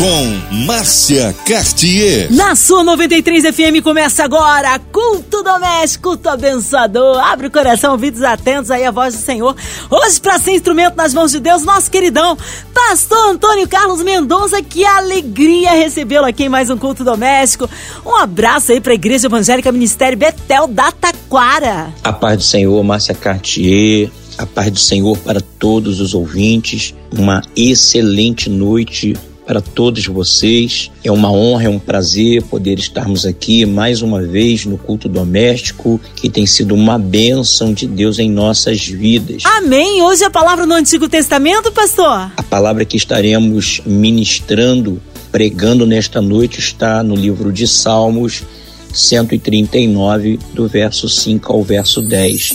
com Márcia Cartier. Na sua 93 FM começa agora Culto Doméstico, culto abençoador. Abre o coração, ouvidos atentos aí à voz do Senhor. Hoje, para ser instrumento nas mãos de Deus, nosso queridão Pastor Antônio Carlos Mendonça. Que alegria recebê-lo aqui em mais um Culto Doméstico. Um abraço aí para a Igreja Evangélica Ministério Betel da Taquara. A paz do Senhor, Márcia Cartier. A paz do Senhor para todos os ouvintes. Uma excelente noite para todos vocês. É uma honra, é um prazer poder estarmos aqui mais uma vez no culto doméstico, que tem sido uma bênção de Deus em nossas vidas. Amém. Hoje a palavra no Antigo Testamento, pastor? A palavra que estaremos ministrando, pregando nesta noite, está no livro de Salmos. 139, do verso 5 ao verso 10.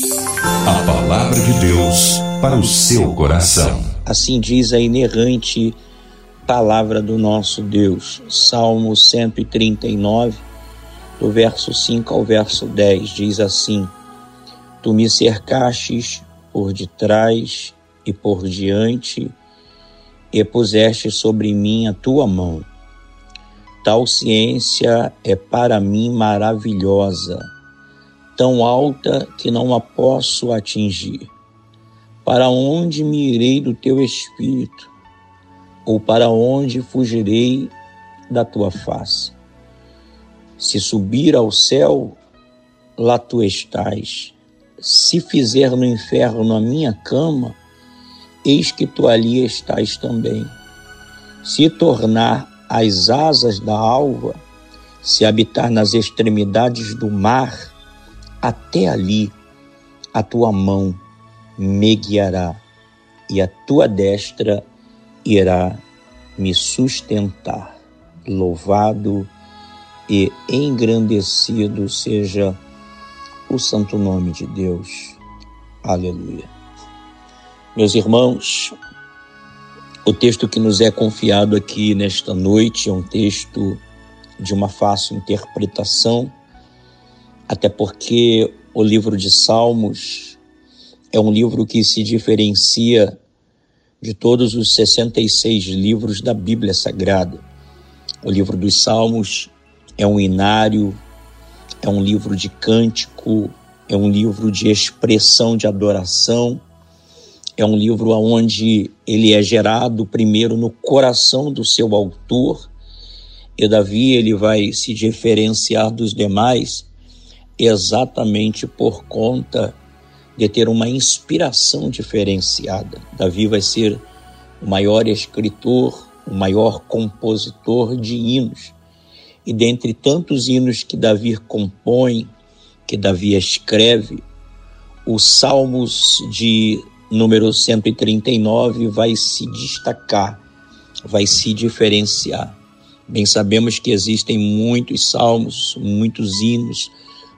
A palavra de Deus para o seu coração. Assim diz a inerrante palavra do nosso Deus. Salmo 139, do verso 5 ao verso 10, diz assim: Tu me cercastes por detrás e por diante, e puseste sobre mim a tua mão. Tal ciência é para mim maravilhosa, tão alta que não a posso atingir. Para onde me irei do teu espírito? Ou para onde fugirei da tua face? Se subir ao céu, lá tu estás. Se fizer no inferno a minha cama, eis que tu ali estás também. Se tornar as asas da alva, se habitar nas extremidades do mar, até ali a tua mão me guiará e a tua destra irá me sustentar. Louvado e engrandecido seja o santo nome de Deus. Aleluia. Meus irmãos, o texto que nos é confiado aqui nesta noite é um texto de uma fácil interpretação, até porque o livro de Salmos é um livro que se diferencia de todos os 66 livros da Bíblia Sagrada. O livro dos Salmos é um inário, é um livro de cântico, é um livro de expressão de adoração, é um livro onde ele é gerado primeiro no coração do seu autor, e Davi ele vai se diferenciar dos demais exatamente por conta de ter uma inspiração diferenciada. Davi vai ser o maior escritor, o maior compositor de hinos. E dentre tantos hinos que Davi compõe, que Davi escreve, o Salmos de número 139 vai se destacar, vai se diferenciar. Bem sabemos que existem muitos salmos, muitos hinos,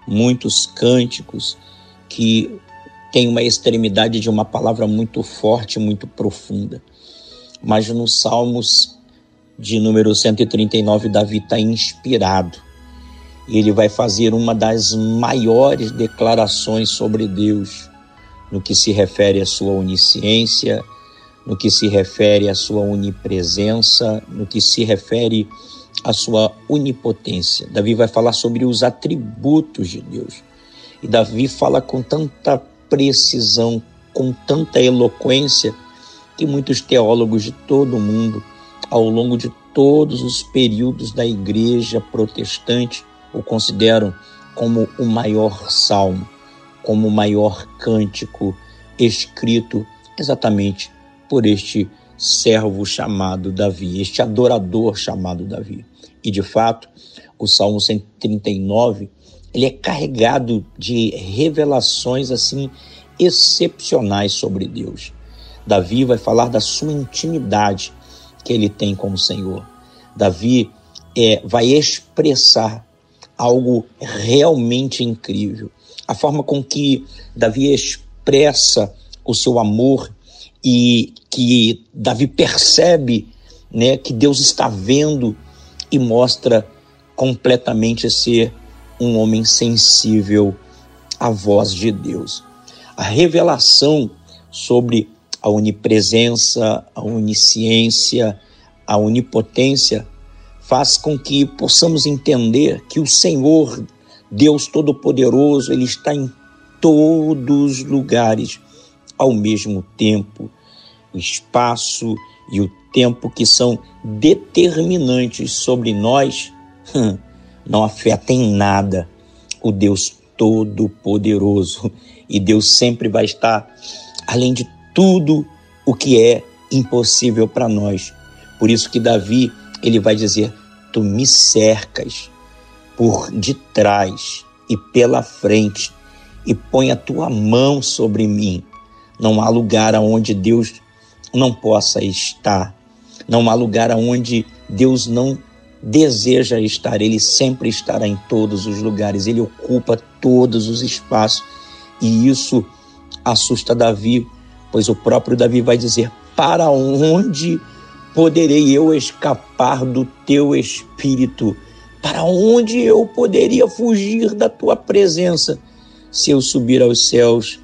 muitos cânticos que tem uma extremidade de uma palavra muito forte, muito profunda. Mas no Salmos de número 139, Davi está inspirado. E ele vai fazer uma das maiores declarações sobre Deus, no que se refere à sua onisciência, no que se refere à sua onipresença, no que se refere à sua onipotência. Davi vai falar sobre os atributos de Deus. E Davi fala com tanta precisão, com tanta eloquência, que muitos teólogos de todo o mundo, ao longo de todos os períodos da igreja protestante, o consideram como o maior salmo, como o maior cântico escrito exatamente por este servo chamado Davi, este adorador chamado Davi. E de fato, o Salmo 139 ele é carregado de revelações assim excepcionais sobre Deus. Davi vai falar da sua intimidade que ele tem com o Senhor. Davi é, vai expressar algo realmente incrível. A forma com que Davi expressa o seu amor e que Davi percebe né, que Deus está vendo e mostra completamente ser um homem sensível à voz de Deus. A revelação sobre a onipresença, a onisciência, a onipotência faz com que possamos entender que o Senhor, Deus Todo-Poderoso, ele está em todos os lugares ao mesmo tempo. O espaço e o tempo que são determinantes sobre nós não afetam em nada o Deus Todo-Poderoso. E Deus sempre vai estar além de tudo o que é impossível para nós. Por isso que Davi, ele vai dizer: "Tu me cercas por detrás e pela frente e põe a tua mão sobre mim. Não há lugar aonde Deus não possa estar. Não há lugar aonde Deus não deseja estar. Ele sempre estará em todos os lugares. Ele ocupa todos os espaços. E isso assusta Davi, pois o próprio Davi vai dizer: Para onde poderei eu escapar do teu espírito? Para onde eu poderia fugir da tua presença? Se eu subir aos céus,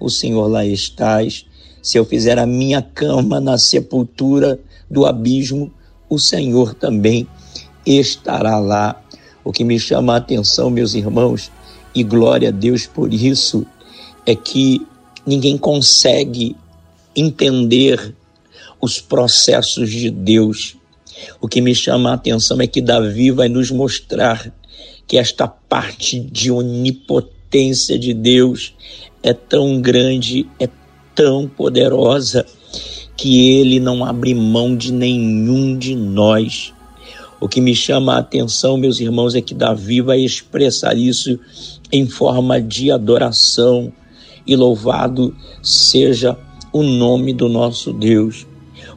o Senhor lá estás. Se eu fizer a minha cama na sepultura do abismo, o Senhor também estará lá. O que me chama a atenção, meus irmãos, e glória a Deus por isso, é que ninguém consegue entender os processos de Deus. O que me chama a atenção é que Davi vai nos mostrar que esta parte de onipotência de Deus é tão grande, é tão poderosa, que ele não abre mão de nenhum de nós. O que me chama a atenção, meus irmãos, é que Davi vai expressar isso em forma de adoração e louvado seja o nome do nosso Deus.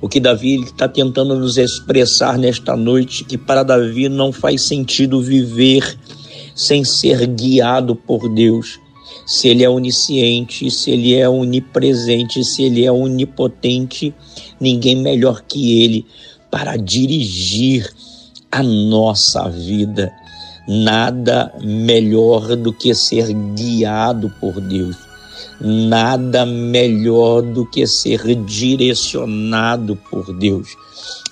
O que Davi está tentando nos expressar nesta noite, que para Davi não faz sentido viver sem ser guiado por Deus. Se ele é onisciente, se ele é onipresente, se ele é onipotente, ninguém melhor que ele para dirigir a nossa vida. Nada melhor do que ser guiado por Deus. Nada melhor do que ser direcionado por Deus.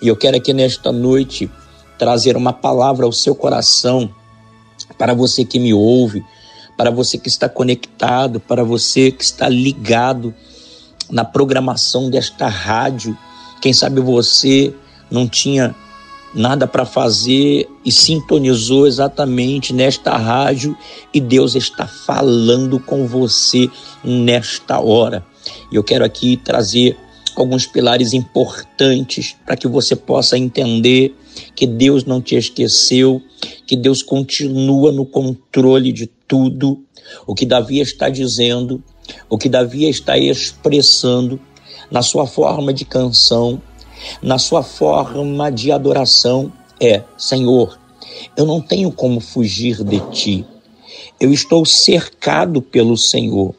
E eu quero aqui nesta noite trazer uma palavra ao seu coração, para você que me ouve, para você que está conectado, para você que está ligado na programação desta rádio. Quem sabe você não tinha nada para fazer e sintonizou exatamente nesta rádio e Deus está falando com você nesta hora. E eu quero aqui trazer alguns pilares importantes para que você possa entender que Deus não te esqueceu, que Deus continua no controle de tudo. O que Davi está dizendo, o que Davi está expressando na sua forma de canção, na sua forma de adoração é: Senhor, eu não tenho como fugir de ti. Eu estou cercado pelo Senhor.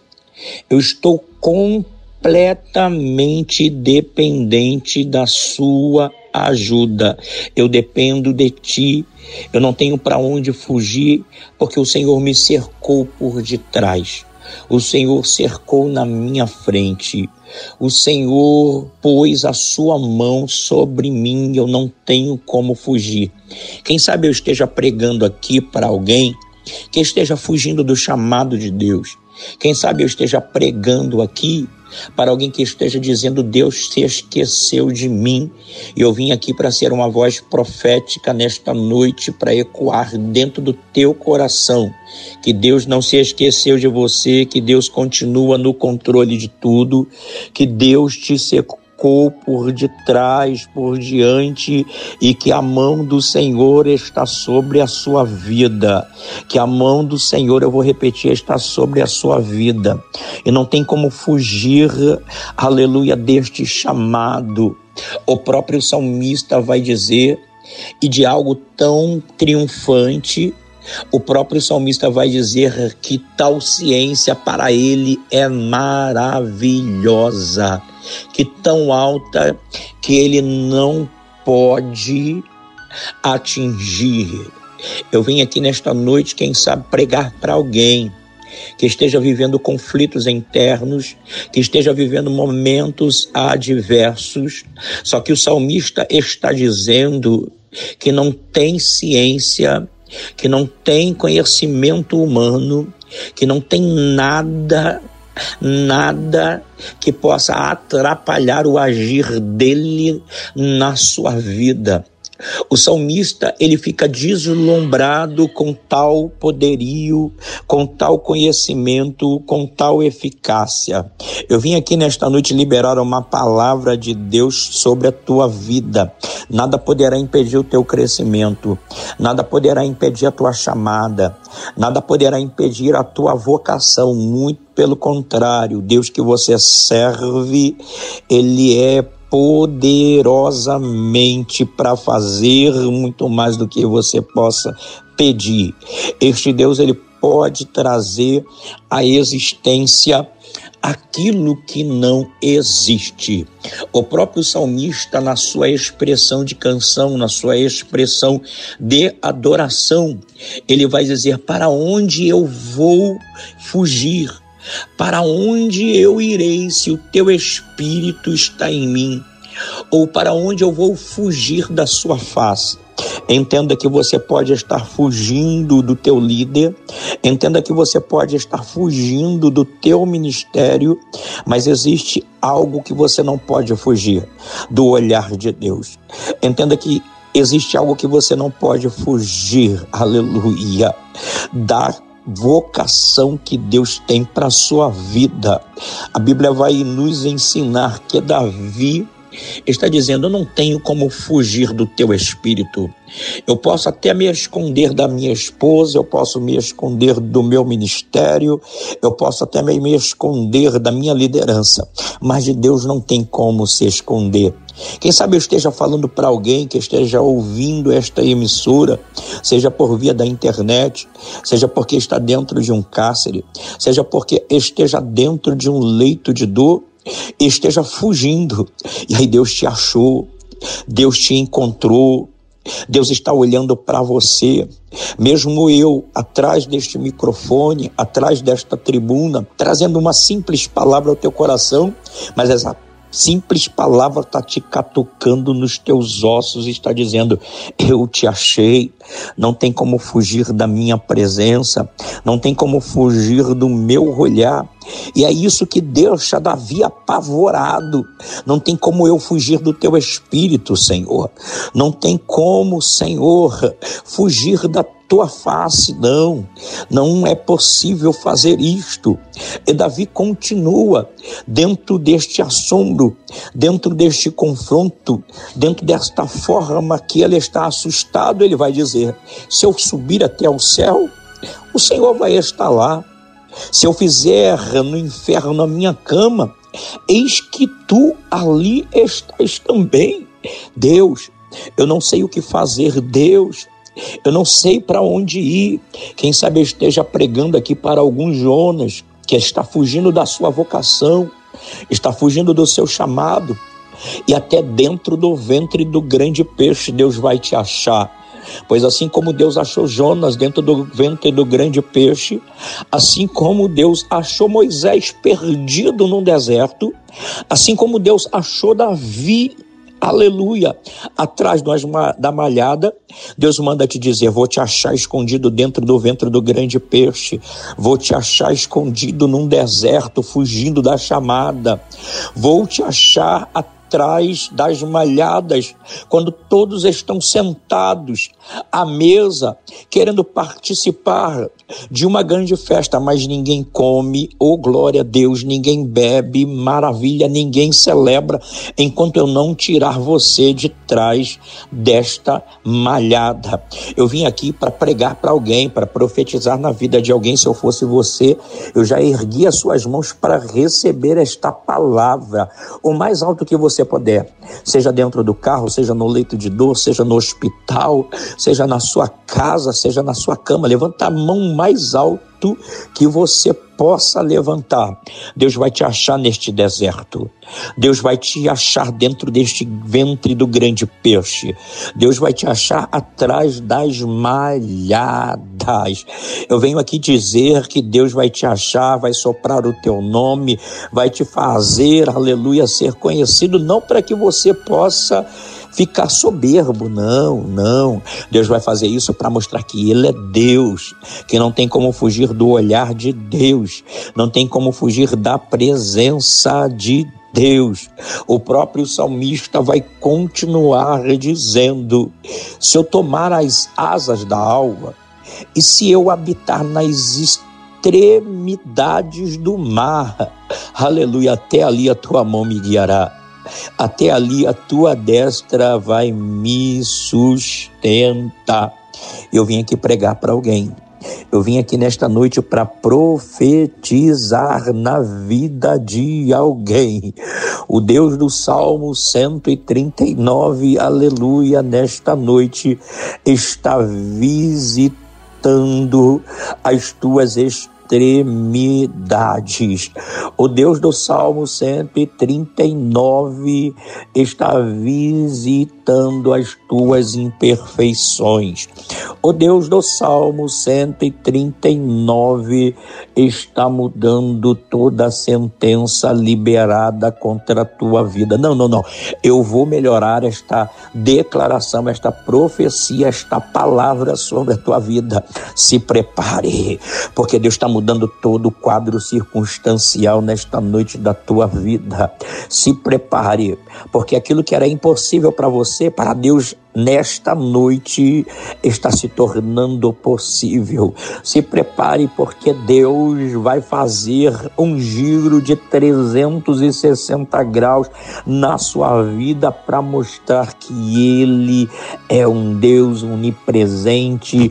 Eu estou completamente dependente da sua ajuda. Eu dependo de ti. Eu não tenho para onde fugir, porque o Senhor me cercou por detrás. O Senhor cercou na minha frente. O Senhor pôs a sua mão sobre mim, eu não tenho como fugir. Quem sabe eu esteja pregando aqui para alguém que esteja fugindo do chamado de Deus. Quem sabe eu esteja pregando aqui para alguém que esteja dizendo: Deus se esqueceu de mim. E eu vim aqui para ser uma voz profética nesta noite, para ecoar dentro do teu coração que Deus não se esqueceu de você, que Deus continua no controle de tudo, que Deus te secou cercou por detrás, por diante, e que a mão do Senhor está sobre a sua vida. Que a mão do Senhor, eu vou repetir, está sobre a sua vida. E não tem como fugir, aleluia, deste chamado. O próprio salmista vai dizer, e de algo tão triunfante, o próprio salmista vai dizer que tal ciência para ele é maravilhosa que tão alta que ele não pode atingir. Eu vim aqui nesta noite, quem sabe, pregar para alguém que esteja vivendo conflitos internos, que esteja vivendo momentos adversos. Só que o salmista está dizendo que não tem ciência, que não tem conhecimento humano, que não tem nada nada que possa atrapalhar o agir dele na sua vida. O salmista, ele fica deslumbrado com tal poderio, com tal conhecimento, com tal eficácia. Eu vim aqui nesta noite liberar uma palavra de Deus sobre a tua vida. Nada poderá impedir o teu crescimento, nada poderá impedir a tua chamada, nada poderá impedir a tua vocação. Muito pelo contrário, Deus que você serve, ele é poderosamente para fazer muito mais do que você possa pedir. Este Deus ele pode trazer à existência aquilo que não existe. O próprio salmista, na sua expressão de canção, na sua expressão de adoração, ele vai dizer: Para onde eu vou fugir? Para onde eu irei se o teu espírito está em mim? Ou para onde eu vou fugir da sua face? Entenda que você pode estar fugindo do teu líder, entenda que você pode estar fugindo do teu ministério, mas existe algo que você não pode fugir: do olhar de Deus. Entenda que existe algo que você não pode fugir, aleluia, da vocação que Deus tem para a sua vida. A Bíblia vai nos ensinar que Davi está dizendo: Eu não tenho como fugir do teu espírito. Eu posso até me esconder da minha esposa, eu posso me esconder do meu ministério, eu posso até me esconder da minha liderança, mas de Deus não tem como se esconder. Quem sabe eu esteja falando para alguém que esteja ouvindo esta emissora, seja por via da internet, seja porque está dentro de um cárcere, seja porque esteja dentro de um leito de dor, esteja fugindo. E aí Deus te achou, Deus te encontrou, Deus está olhando para você. Mesmo eu, atrás deste microfone, atrás desta tribuna, trazendo uma simples palavra ao teu coração, mas essa simples palavra está te catucando nos teus ossos e está dizendo: Eu te achei, não tem como fugir da minha presença, não tem como fugir do meu olhar. E é isso que deixa Davi apavorado. Não tem como eu fugir do teu espírito, Senhor. Não tem como, Senhor, fugir da tua face, não, não é possível fazer isto. E Davi continua dentro deste assombro, dentro deste confronto, dentro desta forma que ele está assustado, ele vai dizer: se eu subir até o céu, o Senhor vai estar lá. Se eu fizer no inferno a minha cama, eis que tu ali estás também. Deus, eu não sei o que fazer, Deus. Eu não sei para onde ir. Quem sabe eu esteja pregando aqui para alguns Jonas que está fugindo da sua vocação, está fugindo do seu chamado. E até dentro do ventre do grande peixe Deus vai te achar. Pois assim como Deus achou Jonas dentro do ventre do grande peixe, assim como Deus achou Moisés perdido num deserto, assim como Deus achou Davi aleluia, atrás da malhada, Deus manda te dizer: Vou te achar escondido dentro do ventre do grande peixe, vou te achar escondido num deserto, fugindo da chamada, vou te achar atrás atrás das malhadas, quando todos estão sentados à mesa, querendo participar de uma grande festa, mas ninguém come, oh glória a Deus, ninguém bebe, maravilha, ninguém celebra, enquanto eu não tirar você de trás desta malhada. Eu vim aqui para pregar para alguém, para profetizar na vida de alguém. Se eu fosse você, eu já ergui as suas mãos para receber esta palavra. O mais alto que você puder, seja dentro do carro, seja no leito de dor, seja no hospital, seja na sua casa, seja na sua cama. Levanta a mão mais alto deserto que você possa levantar. Deus vai te achar neste deserto. Deus vai te achar dentro deste ventre do grande peixe. Deus vai te achar atrás das malhadas. Eu venho aqui dizer que Deus vai te achar, vai soprar o teu nome, vai te fazer, aleluia, ser conhecido, não para que você possa ficar soberbo. Não, não. Deus vai fazer isso para mostrar que Ele é Deus, que não tem como fugir do olhar de Deus, não tem como fugir da presença de Deus. O próprio salmista vai continuar dizendo: se eu tomar as asas da alva, e se eu habitar nas extremidades do mar, aleluia, até ali a tua mão me guiará até ali a tua destra vai me sustentar. Eu vim aqui pregar para alguém. Eu vim aqui nesta noite para profetizar na vida de alguém. O Deus do Salmo 139, aleluia, nesta noite está visitando as tuas experiências extremidades. O Deus do Salmo 139 está visitando as tuas imperfeições. O Deus do Salmo 139 está mudando toda a sentença liberada contra a tua vida. Não, não, não. Eu vou melhorar esta declaração, esta profecia, esta palavra sobre a tua vida. Se prepare, porque Deus está mudando mudando todo o quadro circunstancial nesta noite da tua vida. Se prepare, porque aquilo que era impossível para você, para Deus nesta noite está se tornando possível. Se prepare, porque Deus vai fazer um giro de 360 graus na sua vida para mostrar que Ele é um Deus onipresente,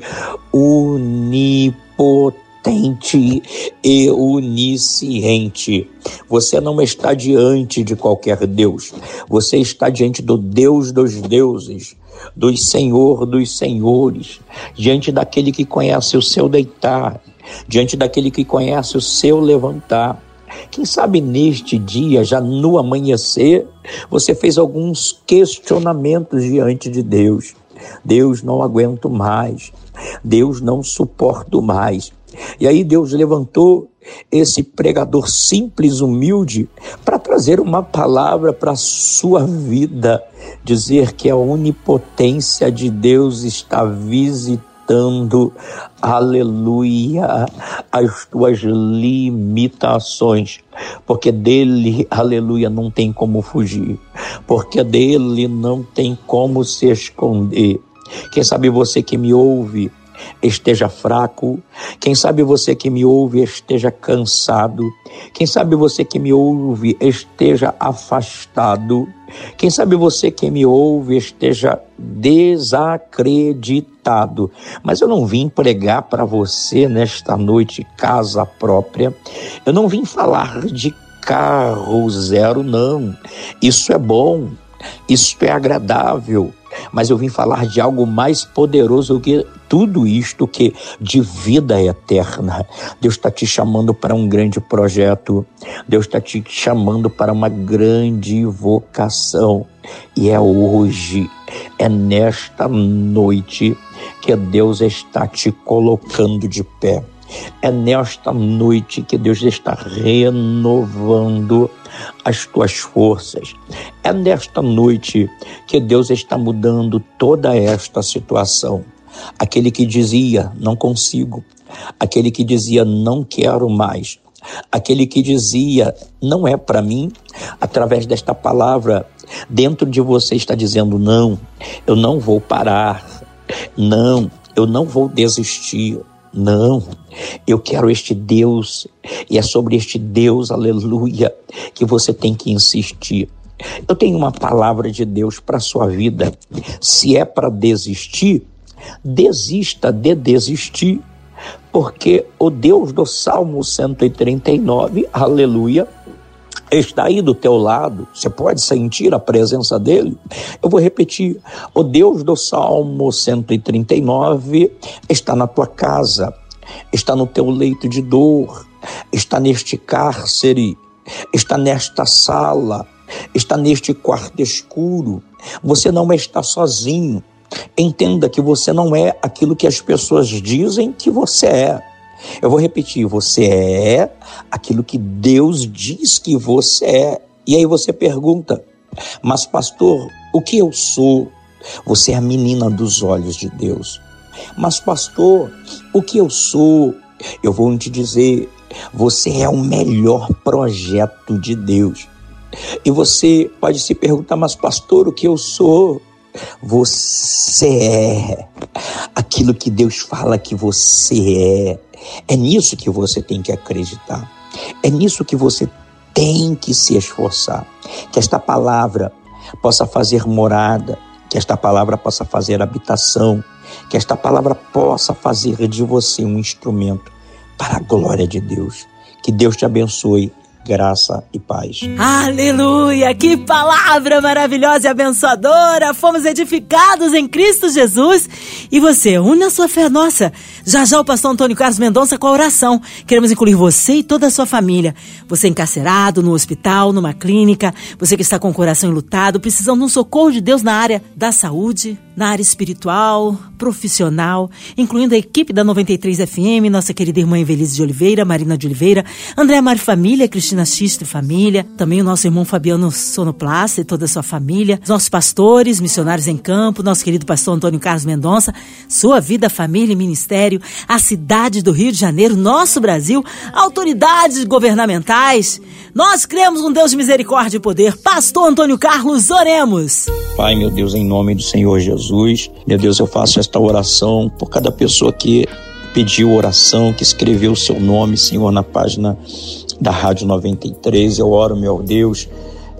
onipotente potente e onisciente. Você não está diante de qualquer Deus, você está diante do Deus dos deuses, do Senhor dos senhores, diante daquele que conhece o seu deitar, diante daquele que conhece o seu levantar. Quem sabe neste dia, já no amanhecer, você fez alguns questionamentos diante de Deus. Deus, não aguento mais. Deus, não suporto mais. E aí Deus levantou esse pregador simples, humilde, para trazer uma palavra para a sua vida, dizer que a onipotência de Deus está visitando, aleluia, as tuas limitações, porque dele, aleluia, não tem como fugir, porque dele não tem como se esconder. Quem sabe você que me ouve, esteja fraco. Quem sabe você que me ouve esteja cansado. Quem sabe você que me ouve esteja afastado. Quem sabe você que me ouve esteja desacreditado. Mas eu não vim pregar para você nesta noite casa própria. Eu não vim falar de carro zero, não. Isso é bom. Isso é agradável, mas eu vim falar de algo mais poderoso do que tudo isto que de vida eterna. Deus está te chamando para um grande projeto, Deus está te chamando para uma grande vocação. E é hoje, é nesta noite que Deus está te colocando de pé. É nesta noite que Deus está renovando as tuas forças. É nesta noite que Deus está mudando toda esta situação. Aquele que dizia, não consigo. Aquele que dizia, não quero mais. Aquele que dizia, não é para mim, através desta palavra, dentro de você está dizendo, não, eu não vou parar. Não, eu não vou desistir. Não, eu quero este Deus, e é sobre este Deus, aleluia, que você tem que insistir. Eu tenho uma palavra de Deus para a sua vida. Se é para desistir, desista de desistir, porque o Deus do Salmo 139, aleluia, está aí do teu lado, você pode sentir a presença dele. Eu vou repetir: o Deus do Salmo 139 está na tua casa, está no teu leito de dor, está neste cárcere, está nesta sala, está neste quarto escuro. Você não está sozinho. Entenda que você não é aquilo que as pessoas dizem que você é. Eu vou repetir: você é aquilo que Deus diz que você é. E aí você pergunta, mas pastor, o que eu sou? Você é a menina dos olhos de Deus. Mas pastor, o que eu sou? Eu vou te dizer, você é o melhor projeto de Deus. E você pode se perguntar, mas pastor, o que eu sou? Você é aquilo que Deus fala que você é. É nisso que você tem que acreditar. É nisso que você tem que se esforçar. Que esta palavra possa fazer morada, que esta palavra possa fazer habitação, que esta palavra possa fazer de você um instrumento para a glória de Deus. Que Deus te abençoe graça e paz. Aleluia! Que palavra maravilhosa e abençoadora! Fomos edificados em Cristo Jesus. E você, une a sua fé nossa. Já já o pastor Antônio Carlos Mendonça com a oração. Queremos incluir você e toda a sua família. Você encarcerado, no hospital, numa clínica, você que está com o coração enlutado, precisando de um socorro de Deus na área da saúde, na área espiritual, profissional, incluindo a equipe da 93 FM, nossa querida irmã Evelise de Oliveira, Marina de Oliveira, André Mari Família, Cristina Xistre Família, também o nosso irmão Fabiano Sonoplaça e toda a sua família, os nossos pastores, missionários em campo, nosso querido pastor Antônio Carlos Mendonça, sua vida, família e ministério, a cidade do Rio de Janeiro, nosso Brasil, autoridades governamentais. Nós cremos um Deus de misericórdia e poder. Pastor Antônio Carlos, oremos. Pai, meu Deus, em nome do Senhor Jesus, meu Deus, eu faço esta oração por cada pessoa que pediu oração, que escreveu o seu nome, Senhor, na página da Rádio 93. Eu oro, meu Deus,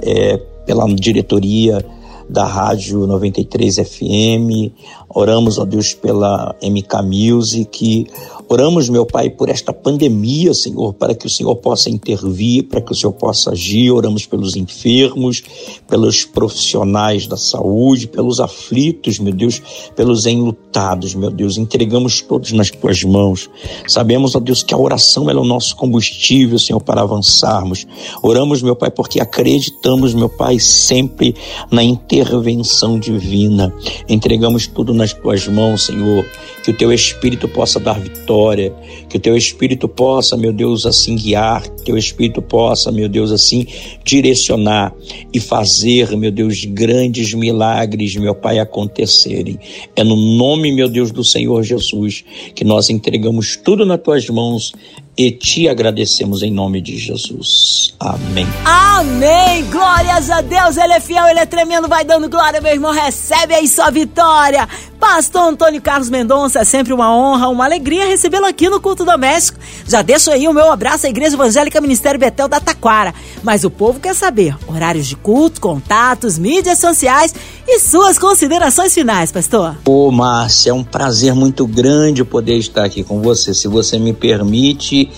é, pela diretoria da Rádio 93 FM, oramos, ó Deus, pela MK Music, Oramos, meu Pai, por esta pandemia, Senhor, para que o Senhor possa intervir, para que o Senhor possa agir. Oramos pelos enfermos, pelos profissionais da saúde, pelos aflitos, meu Deus, pelos enlutados, meu Deus. Entregamos todos nas tuas mãos. Sabemos, ó Deus, que a oração é o nosso combustível, Senhor, para avançarmos. Oramos, meu Pai, porque acreditamos, meu Pai, sempre na intervenção divina. Entregamos tudo nas tuas mãos, Senhor. Que o teu Espírito possa dar vitória vitória, que o teu Espírito possa, meu Deus, assim guiar, que o teu Espírito possa, meu Deus, assim direcionar e fazer, meu Deus, grandes milagres, meu Pai, acontecerem. É no nome, meu Deus, do Senhor Jesus que nós entregamos tudo nas tuas mãos e te agradecemos em nome de Jesus. Amém. Amém. Glórias a Deus. Ele é fiel, ele é tremendo. Vai dando glória, meu irmão. Recebe aí sua vitória. Pastor Antônio Carlos Mendonça, é sempre uma honra, uma alegria recebê-lo aqui no Culto Doméstico. Já deixo aí o meu abraço à Igreja Evangélica Ministério Betel da Taquara. Mas o povo quer saber horários de culto, contatos, mídias sociais e suas considerações finais, pastor. Ô, Márcia, é um prazer muito grande poder estar aqui com você. Se você me permite,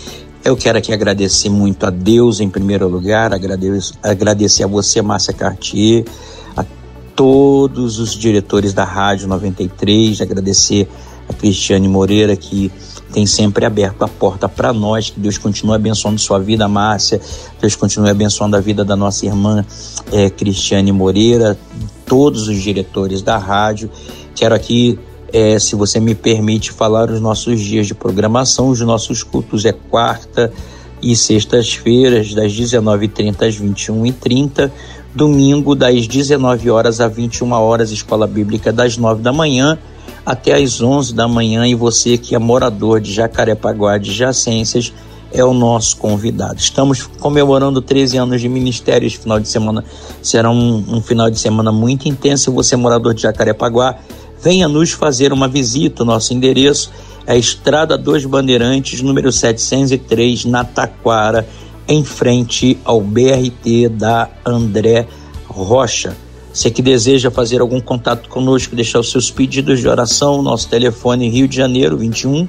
eu quero aqui agradecer muito a Deus em primeiro lugar, agradecer, agradecer a você, Márcia Cartier todos os diretores da Rádio 93, agradecer a Cristiane Moreira que tem sempre aberto a porta para nós, que Deus continue abençoando sua vida, Márcia, Deus continue abençoando a vida da nossa irmã é, Cristiane Moreira, todos os diretores da rádio. Quero aqui, é, se você me permite, falar os nossos dias de programação. Os nossos cultos é quarta e sextas-feiras, das 19h30 às 21h30 domingo das 19 horas às 21 horas, escola bíblica das 9 da manhã até às 11 da manhã e você que é morador de Jacarepaguá de Jacências é o nosso convidado. Estamos comemorando 13 anos de ministério. Este final de semana será um, um final de semana muito intenso. Você, morador de Jacarepaguá, venha nos fazer uma visita. Nosso endereço é Estrada dos Bandeirantes, número 703, na Taquara em frente ao BRT da André Rocha. Você que deseja fazer algum contato conosco, deixar os seus pedidos de oração, nosso telefone Rio de Janeiro 21,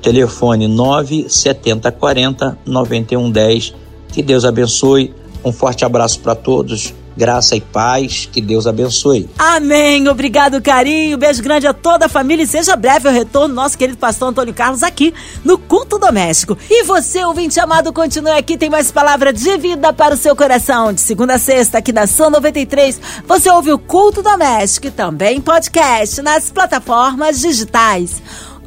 telefone 97040 9110. Que Deus abençoe. Um forte abraço para todos Graça e paz, que Deus abençoe. Amém. Obrigado, carinho. Beijo grande a toda a família e seja breve o retorno nosso querido pastor Antônio Carlos aqui no Culto Doméstico. E você, ouvinte amado, continue aqui, tem mais palavra de vida para o seu coração. De segunda a sexta, aqui na São 93, você ouve o Culto Doméstico e também podcast nas plataformas digitais